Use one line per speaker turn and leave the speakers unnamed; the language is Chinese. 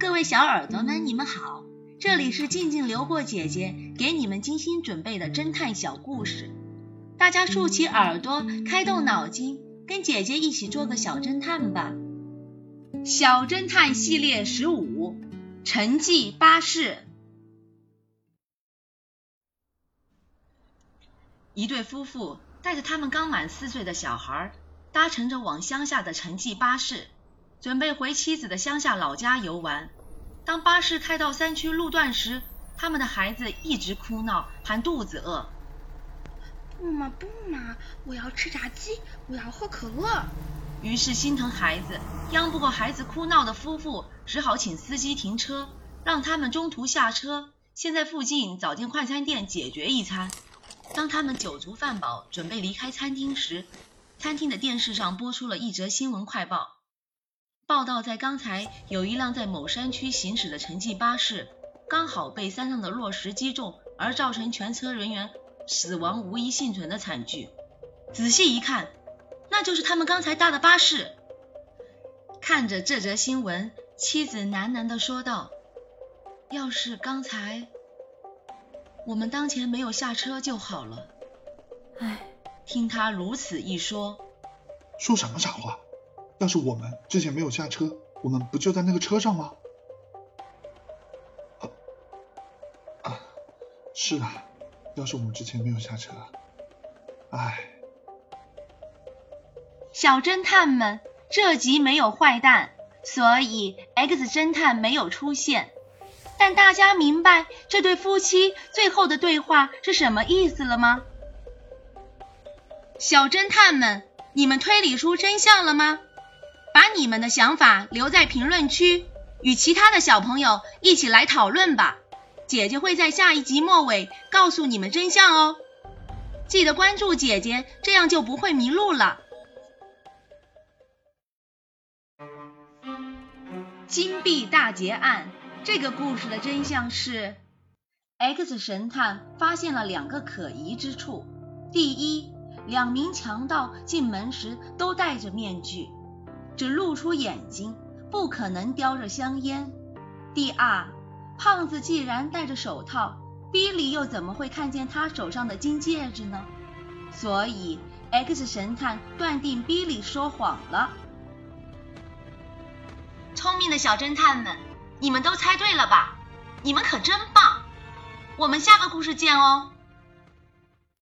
各位小耳朵们，你们好，这里是静静流过姐姐给你们精心准备的侦探小故事，大家竖起耳朵，开动脑筋，跟姐姐一起做个小侦探吧。小侦探系列十五，沉寂巴士。一对夫妇带着他们刚满四岁的小孩，搭乘着往乡下的城际巴士。准备回妻子的乡下老家游玩。当巴士开到山区路段时，他们的孩子一直哭闹，喊肚子饿。
不嘛不嘛，我要吃炸鸡，我要喝可乐。
于是心疼孩子，央不过孩子哭闹的夫妇，只好请司机停车，让他们中途下车，先在附近找间快餐店解决一餐。当他们酒足饭饱，准备离开餐厅时，餐厅的电视上播出了一则新闻快报。报道在刚才有一辆在某山区行驶的城际巴士，刚好被山上的落石击中，而造成全车人员死亡无一幸存的惨剧。仔细一看，那就是他们刚才搭的巴士。看着这则新闻，妻子喃喃地说道：“要是刚才我们当前没有下车就好了。”唉，听他如此一说，
说什么傻话？要是我们之前没有下车，我们不就在那个车上吗？啊，是啊，要是我们之前没有下车，唉。
小侦探们，这集没有坏蛋，所以 X 侦探没有出现。但大家明白这对夫妻最后的对话是什么意思了吗？小侦探们，你们推理出真相了吗？把你们的想法留在评论区，与其他的小朋友一起来讨论吧。姐姐会在下一集末尾告诉你们真相哦。记得关注姐姐，这样就不会迷路了。金币大劫案这个故事的真相是：X 神探发现了两个可疑之处。第一，两名强盗进门时都戴着面具。只露出眼睛，不可能叼着香烟。第二，胖子既然戴着手套，比利又怎么会看见他手上的金戒指呢？所以，X 神探断定比利说谎了。聪明的小侦探们，你们都猜对了吧？你们可真棒！我们下个故事见哦。